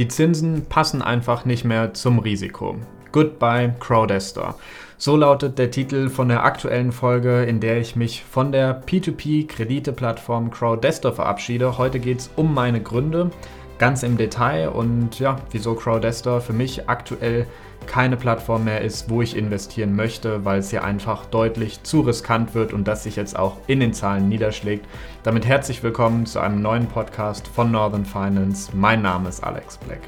Die Zinsen passen einfach nicht mehr zum Risiko. Goodbye Crowdestor. So lautet der Titel von der aktuellen Folge, in der ich mich von der P2P-Kredite-Plattform Crowdestor verabschiede. Heute geht es um meine Gründe, ganz im Detail und ja, wieso Crowdestor für mich aktuell keine Plattform mehr ist, wo ich investieren möchte, weil es hier einfach deutlich zu riskant wird und das sich jetzt auch in den Zahlen niederschlägt. Damit herzlich willkommen zu einem neuen Podcast von Northern Finance. Mein Name ist Alex Black.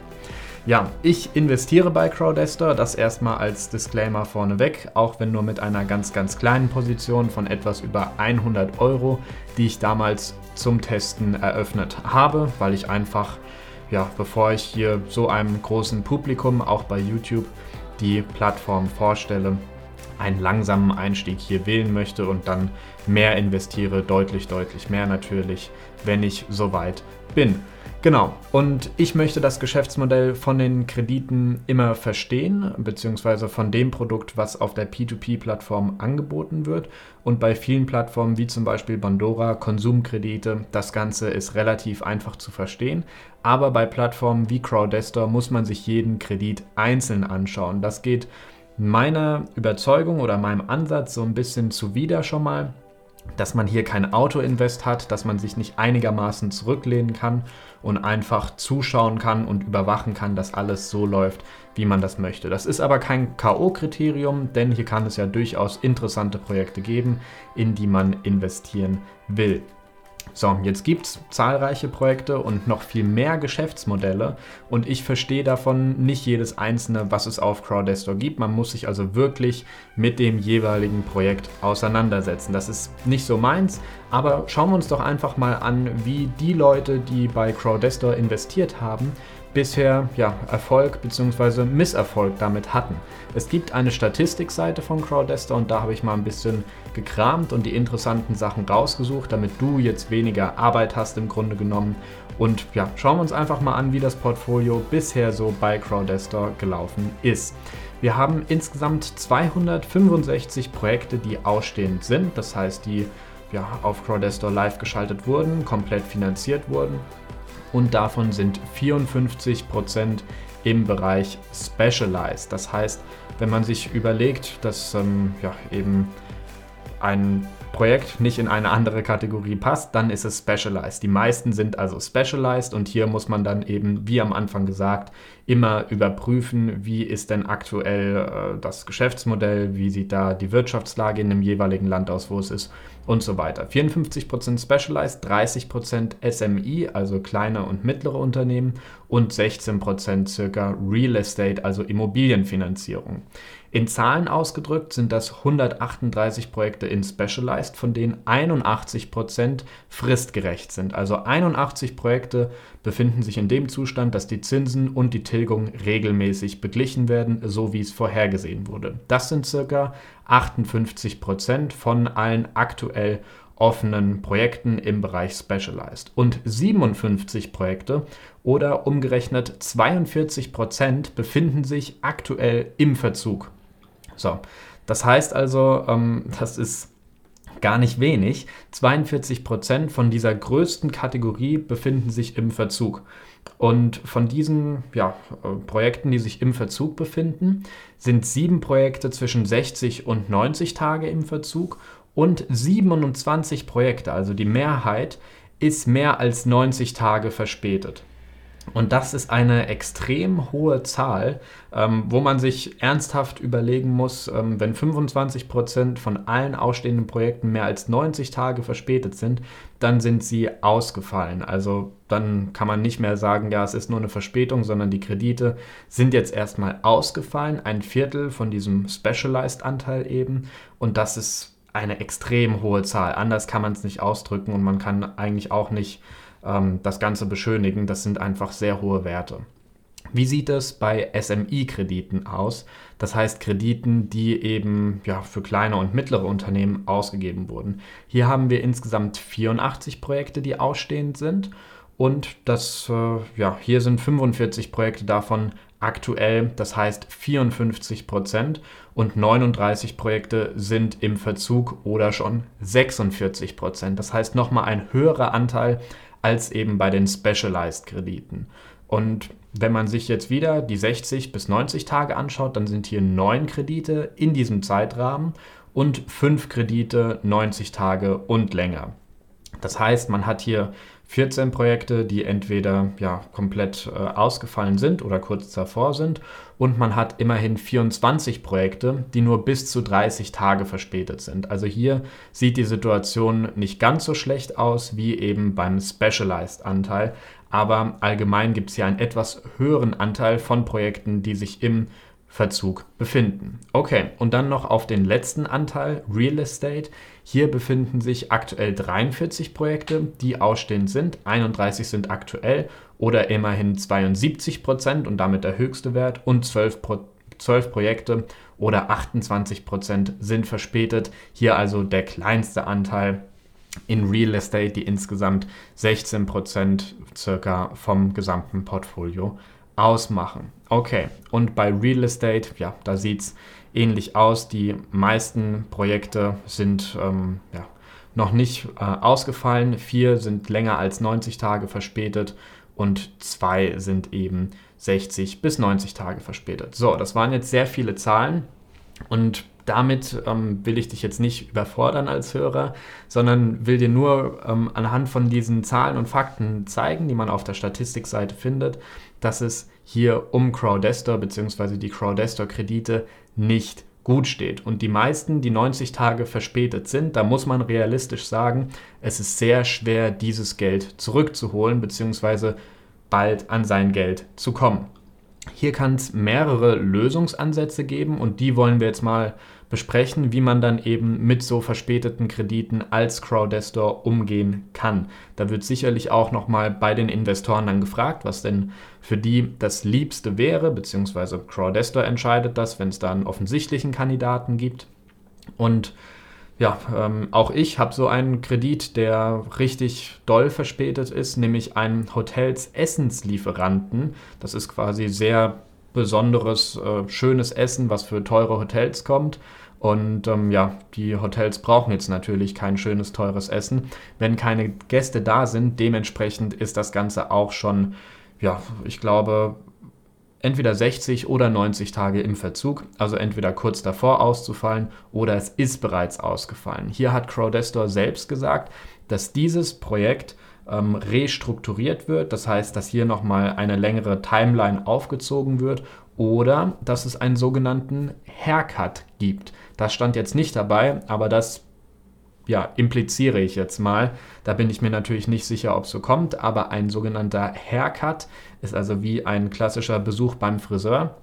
Ja, ich investiere bei Crowdester, das erstmal als Disclaimer vorneweg, auch wenn nur mit einer ganz, ganz kleinen Position von etwas über 100 Euro, die ich damals zum Testen eröffnet habe, weil ich einfach, ja, bevor ich hier so einem großen Publikum, auch bei YouTube, die Plattform vorstelle, einen langsamen Einstieg hier wählen möchte und dann mehr investiere, deutlich, deutlich mehr natürlich, wenn ich soweit bin. Genau. Und ich möchte das Geschäftsmodell von den Krediten immer verstehen, beziehungsweise von dem Produkt, was auf der P2P-Plattform angeboten wird. Und bei vielen Plattformen wie zum Beispiel Bandora, Konsumkredite, das Ganze ist relativ einfach zu verstehen. Aber bei Plattformen wie Crowdestor muss man sich jeden Kredit einzeln anschauen. Das geht meiner Überzeugung oder meinem Ansatz so ein bisschen zuwider schon mal dass man hier kein Auto-Invest hat, dass man sich nicht einigermaßen zurücklehnen kann und einfach zuschauen kann und überwachen kann, dass alles so läuft, wie man das möchte. Das ist aber kein KO-Kriterium, denn hier kann es ja durchaus interessante Projekte geben, in die man investieren will. So, jetzt gibt es zahlreiche Projekte und noch viel mehr Geschäftsmodelle und ich verstehe davon nicht jedes einzelne, was es auf Crowdestor gibt. Man muss sich also wirklich mit dem jeweiligen Projekt auseinandersetzen. Das ist nicht so meins, aber schauen wir uns doch einfach mal an, wie die Leute, die bei Crowdestor investiert haben, bisher ja, Erfolg bzw. Misserfolg damit hatten. Es gibt eine Statistikseite von Crowdester und da habe ich mal ein bisschen gekramt und die interessanten Sachen rausgesucht, damit du jetzt weniger Arbeit hast im Grunde genommen. Und ja, schauen wir uns einfach mal an, wie das Portfolio bisher so bei Crowdester gelaufen ist. Wir haben insgesamt 265 Projekte, die ausstehend sind, das heißt, die ja, auf Crowdestor live geschaltet wurden, komplett finanziert wurden und davon sind 54% im Bereich Specialized. Das heißt, wenn man sich überlegt, dass ähm, ja, eben ein Projekt nicht in eine andere Kategorie passt, dann ist es Specialized. Die meisten sind also Specialized und hier muss man dann eben, wie am Anfang gesagt, immer überprüfen, wie ist denn aktuell äh, das Geschäftsmodell, wie sieht da die Wirtschaftslage in dem jeweiligen Land aus, wo es ist und so weiter. 54% Specialized, 30% SMI, also kleine und mittlere Unternehmen und 16% circa Real Estate, also Immobilienfinanzierung. In Zahlen ausgedrückt sind das 138 Projekte in Specialized, von denen 81% fristgerecht sind. Also 81 Projekte befinden sich in dem Zustand, dass die Zinsen und die Tilgung regelmäßig beglichen werden, so wie es vorhergesehen wurde. Das sind circa 58% von allen aktuell offenen Projekten im Bereich Specialized. Und 57 Projekte oder umgerechnet 42% befinden sich aktuell im Verzug. So, das heißt also, ähm, das ist gar nicht wenig. 42 Prozent von dieser größten Kategorie befinden sich im Verzug. Und von diesen ja, äh, Projekten, die sich im Verzug befinden, sind sieben Projekte zwischen 60 und 90 Tage im Verzug und 27 Projekte, also die Mehrheit, ist mehr als 90 Tage verspätet. Und das ist eine extrem hohe Zahl, ähm, wo man sich ernsthaft überlegen muss, ähm, wenn 25 Prozent von allen ausstehenden Projekten mehr als 90 Tage verspätet sind, dann sind sie ausgefallen. Also dann kann man nicht mehr sagen, ja, es ist nur eine Verspätung, sondern die Kredite sind jetzt erstmal ausgefallen, ein Viertel von diesem Specialized-Anteil eben. Und das ist eine extrem hohe Zahl. Anders kann man es nicht ausdrücken und man kann eigentlich auch nicht ähm, das Ganze beschönigen. Das sind einfach sehr hohe Werte. Wie sieht es bei SMI-Krediten aus? Das heißt Krediten, die eben ja, für kleine und mittlere Unternehmen ausgegeben wurden. Hier haben wir insgesamt 84 Projekte, die ausstehend sind. Und das, äh, ja, hier sind 45 Projekte davon aktuell, das heißt 54 Prozent. Und 39 Projekte sind im Verzug oder schon 46 Prozent. Das heißt nochmal ein höherer Anteil als eben bei den Specialized-Krediten. Und wenn man sich jetzt wieder die 60 bis 90 Tage anschaut, dann sind hier neun Kredite in diesem Zeitrahmen und fünf Kredite 90 Tage und länger. Das heißt, man hat hier 14 Projekte, die entweder ja, komplett äh, ausgefallen sind oder kurz davor sind. Und man hat immerhin 24 Projekte, die nur bis zu 30 Tage verspätet sind. Also hier sieht die Situation nicht ganz so schlecht aus wie eben beim Specialized-Anteil. Aber allgemein gibt es hier einen etwas höheren Anteil von Projekten, die sich im Verzug befinden. Okay, und dann noch auf den letzten Anteil, Real Estate. Hier befinden sich aktuell 43 Projekte, die ausstehend sind. 31 sind aktuell oder immerhin 72 Prozent und damit der höchste Wert und 12, Pro 12 Projekte oder 28 Prozent sind verspätet. Hier also der kleinste Anteil in Real Estate, die insgesamt 16 Prozent circa vom gesamten Portfolio ausmachen. Okay, und bei Real Estate, ja, da sieht es ähnlich aus. Die meisten Projekte sind ähm, ja, noch nicht äh, ausgefallen. Vier sind länger als 90 Tage verspätet und zwei sind eben 60 bis 90 Tage verspätet. So, das waren jetzt sehr viele Zahlen und damit ähm, will ich dich jetzt nicht überfordern als Hörer, sondern will dir nur ähm, anhand von diesen Zahlen und Fakten zeigen, die man auf der Statistikseite findet, dass es hier um Crowdestor bzw. die Crowdestor-Kredite nicht gut steht. Und die meisten, die 90 Tage verspätet sind, da muss man realistisch sagen, es ist sehr schwer, dieses Geld zurückzuholen bzw. bald an sein Geld zu kommen. Hier kann es mehrere Lösungsansätze geben und die wollen wir jetzt mal besprechen, wie man dann eben mit so verspäteten Krediten als Crowdestor umgehen kann. Da wird sicherlich auch nochmal bei den Investoren dann gefragt, was denn für die das Liebste wäre, beziehungsweise Crowdestor entscheidet das, wenn es da einen offensichtlichen Kandidaten gibt. Und ja, ähm, auch ich habe so einen Kredit, der richtig doll verspätet ist, nämlich einen Hotels Essenslieferanten. Das ist quasi sehr besonderes, äh, schönes Essen, was für teure Hotels kommt. Und ähm, ja, die Hotels brauchen jetzt natürlich kein schönes, teures Essen. Wenn keine Gäste da sind, dementsprechend ist das Ganze auch schon, ja, ich glaube, entweder 60 oder 90 Tage im Verzug, also entweder kurz davor auszufallen oder es ist bereits ausgefallen. Hier hat Crowdestor selbst gesagt, dass dieses Projekt ähm, restrukturiert wird, das heißt, dass hier nochmal eine längere Timeline aufgezogen wird oder dass es einen sogenannten Haircut gibt. Das stand jetzt nicht dabei, aber das ja, impliziere ich jetzt mal. Da bin ich mir natürlich nicht sicher, ob es so kommt, aber ein sogenannter Haircut ist also wie ein klassischer Besuch beim Friseur.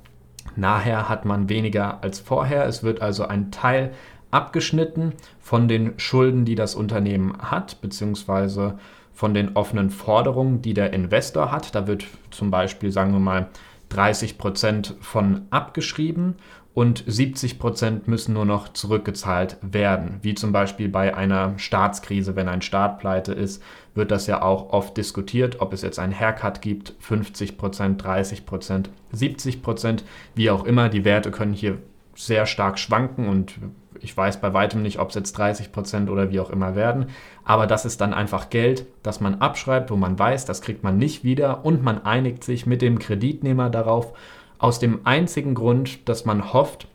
Nachher hat man weniger als vorher. Es wird also ein Teil abgeschnitten von den Schulden, die das Unternehmen hat, beziehungsweise von den offenen Forderungen, die der Investor hat. Da wird zum Beispiel, sagen wir mal, 30 Prozent von abgeschrieben und 70 Prozent müssen nur noch zurückgezahlt werden. Wie zum Beispiel bei einer Staatskrise, wenn ein Staat pleite ist, wird das ja auch oft diskutiert, ob es jetzt einen Haircut gibt, 50 Prozent, 30 Prozent, 70 Prozent, wie auch immer. Die Werte können hier sehr stark schwanken und ich weiß bei weitem nicht, ob es jetzt 30 Prozent oder wie auch immer werden. Aber das ist dann einfach Geld, das man abschreibt, wo man weiß, das kriegt man nicht wieder und man einigt sich mit dem Kreditnehmer darauf, aus dem einzigen Grund, dass man hofft,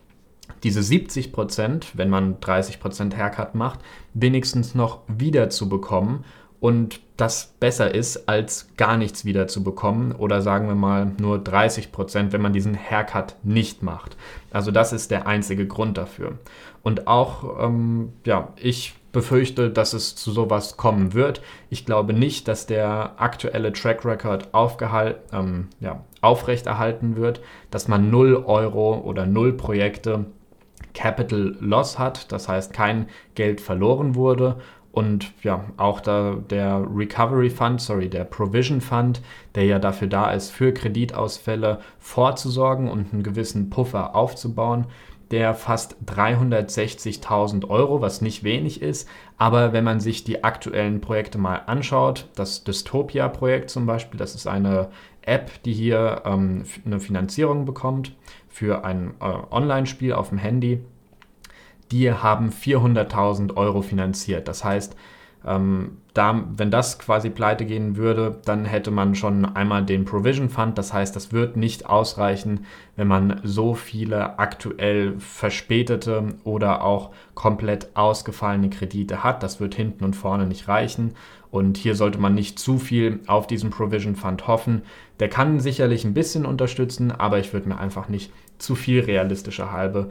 diese 70 Prozent, wenn man 30 Prozent Haircut macht, wenigstens noch wieder zu bekommen und das besser ist, als gar nichts wieder zu bekommen oder sagen wir mal nur 30 Prozent, wenn man diesen Haircut nicht macht. Also das ist der einzige Grund dafür. Und auch, ähm, ja, ich befürchte, dass es zu sowas kommen wird. Ich glaube nicht, dass der aktuelle Track Record ähm, ja, aufrechterhalten wird, dass man 0 Euro oder 0 Projekte Capital Loss hat, das heißt kein Geld verloren wurde und ja, auch da der Recovery Fund, sorry, der Provision Fund, der ja dafür da ist, für Kreditausfälle vorzusorgen und einen gewissen Puffer aufzubauen, der fast 360.000 Euro, was nicht wenig ist. Aber wenn man sich die aktuellen Projekte mal anschaut, das Dystopia-Projekt zum Beispiel, das ist eine App, die hier ähm, eine Finanzierung bekommt für ein äh, Online-Spiel auf dem Handy die haben 400.000 Euro finanziert. Das heißt, Ähm, da, wenn das quasi pleite gehen würde, dann hätte man schon einmal den Provision Fund. Das heißt, das wird nicht ausreichen, wenn man so viele aktuell verspätete oder auch komplett ausgefallene Kredite hat. Das wird hinten und vorne nicht reichen. Und hier sollte man nicht zu viel auf diesen Provision Fund hoffen. Der kann sicherlich ein bisschen unterstützen, aber ich würde mir einfach nicht zu viel realistische halbe,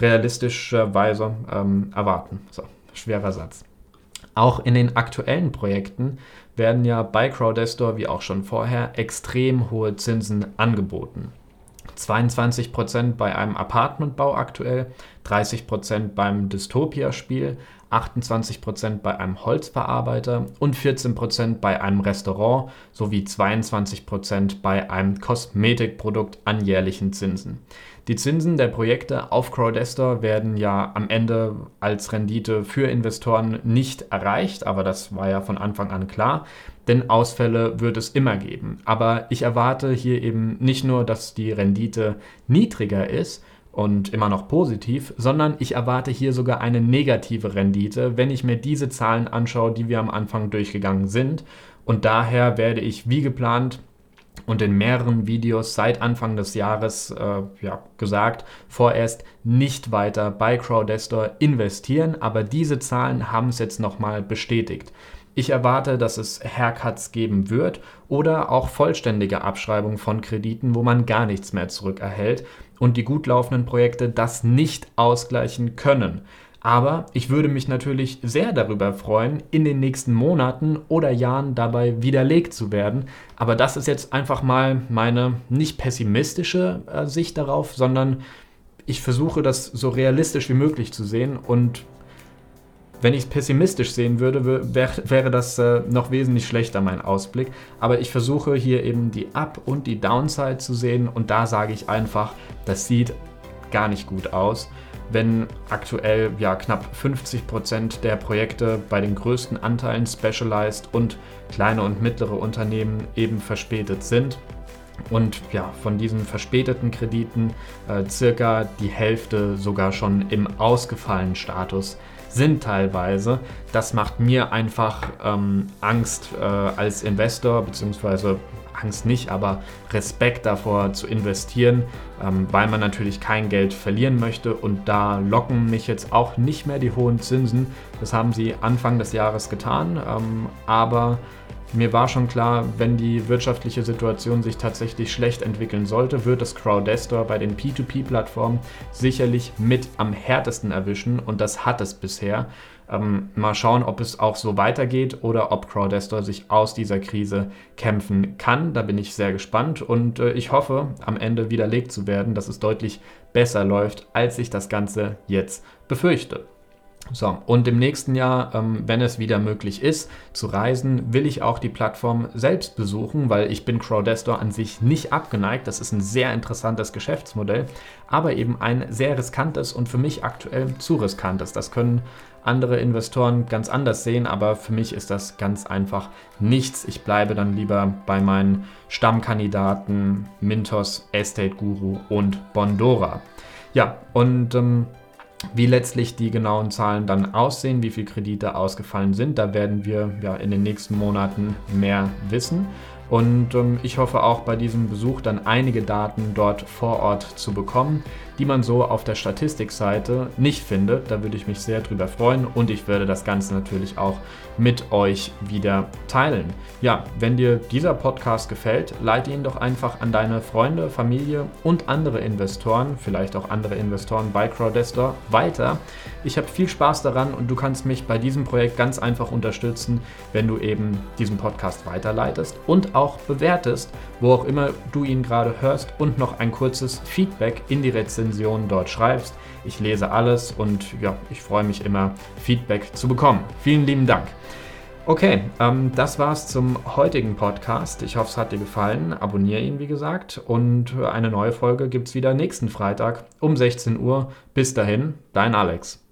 realistischerweise ähm, erwarten. So, schwerer Satz. Auch in den aktuellen Projekten werden ja bei Crowdestor wie auch schon vorher extrem hohe Zinsen angeboten. 22% bei einem Apartmentbau aktuell, 30% beim Dystopia-Spiel, 28% bei einem Holzverarbeiter und 14% bei einem Restaurant sowie 22% bei einem Kosmetikprodukt an jährlichen Zinsen. Die Zinsen der Projekte auf Crowdestor werden ja am Ende als Rendite für Investoren nicht erreicht, aber das war ja von Anfang an klar, denn Ausfälle wird es immer geben. Aber ich erwarte hier eben nicht nur, dass die Rendite niedriger ist, und immer noch positiv, sondern ich erwarte hier sogar eine negative Rendite, wenn ich mir diese Zahlen anschaue, die wir am Anfang durchgegangen sind. Und daher werde ich wie geplant und in mehreren Videos seit Anfang des Jahres äh, ja, gesagt, vorerst nicht weiter bei Crowdestor investieren, aber diese Zahlen haben es jetzt nochmal bestätigt. Ich erwarte, dass es Haircuts geben wird oder auch vollständige Abschreibung von Krediten, wo man gar nichts mehr zurückerhält und die gut laufenden Projekte das nicht ausgleichen können. Aber ich würde mich natürlich sehr darüber freuen, in den nächsten Monaten oder Jahren dabei widerlegt zu werden. Aber das ist jetzt einfach mal meine nicht pessimistische äh, Sicht darauf, sondern ich versuche das so realistisch wie möglich zu sehen und wenn ich es pessimistisch sehen würde, wär, wäre das äh, noch wesentlich schlechter, mein Ausblick. Aber ich versuche hier eben die Up- und die Downside zu sehen und da sage ich einfach, das sieht gar nicht gut aus wenn aktuell ja knapp 50 Prozent der Projekte bei den größten Anteilen Specialized und kleine und mittlere Unternehmen eben verspätet sind. Und ja, von diesen verspäteten Krediten äh, circa die Hälfte sogar schon im ausgefallenen Status sind teilweise. Das macht mir einfach ähm, Angst äh, als Investor, beziehungsweise Angst nicht, aber Respekt davor zu investieren, ähm, weil man natürlich kein Geld verlieren möchte. Und da locken mich jetzt auch nicht mehr die hohen Zinsen. Das haben sie Anfang des Jahres getan. Ähm, aber mir war schon klar, wenn die wirtschaftliche Situation sich tatsächlich schlecht entwickeln sollte, wird das Crowdestor bei den P2P-Plattformen sicherlich mit am härtesten erwischen und das hat es bisher. Ähm, mal schauen, ob es auch so weitergeht oder ob Crowdestor sich aus dieser Krise kämpfen kann. Da bin ich sehr gespannt und äh, ich hoffe, am Ende widerlegt zu werden, dass es deutlich besser läuft, als ich das Ganze jetzt befürchte. So, und im nächsten Jahr, ähm, wenn es wieder möglich ist, zu reisen, will ich auch die Plattform selbst besuchen, weil ich bin Crowdestor an sich nicht abgeneigt. Das ist ein sehr interessantes Geschäftsmodell, aber eben ein sehr riskantes und für mich aktuell zu riskantes. Das können andere Investoren ganz anders sehen, aber für mich ist das ganz einfach nichts. Ich bleibe dann lieber bei meinen Stammkandidaten Mintos, Estate Guru und Bondora. Ja, und ähm, wie letztlich die genauen Zahlen dann aussehen, wie viele Kredite ausgefallen sind, da werden wir ja in den nächsten Monaten mehr wissen. Und ähm, ich hoffe auch bei diesem Besuch dann einige Daten dort vor Ort zu bekommen, die man so auf der Statistikseite nicht findet. Da würde ich mich sehr drüber freuen und ich werde das Ganze natürlich auch mit euch wieder teilen. Ja, wenn dir dieser Podcast gefällt, leite ihn doch einfach an deine Freunde, Familie und andere Investoren, vielleicht auch andere Investoren bei Crowdestor weiter. Ich habe viel Spaß daran und du kannst mich bei diesem Projekt ganz einfach unterstützen, wenn du eben diesen Podcast weiterleitest und auch bewertest, wo auch immer du ihn gerade hörst und noch ein kurzes Feedback in die Rezension dort schreibst. Ich lese alles und ja, ich freue mich immer, Feedback zu bekommen. Vielen lieben Dank. Okay, ähm, das war's zum heutigen Podcast. Ich hoffe, es hat dir gefallen. Abonniere ihn, wie gesagt. Und eine neue Folge gibt es wieder nächsten Freitag um 16 Uhr. Bis dahin, dein Alex.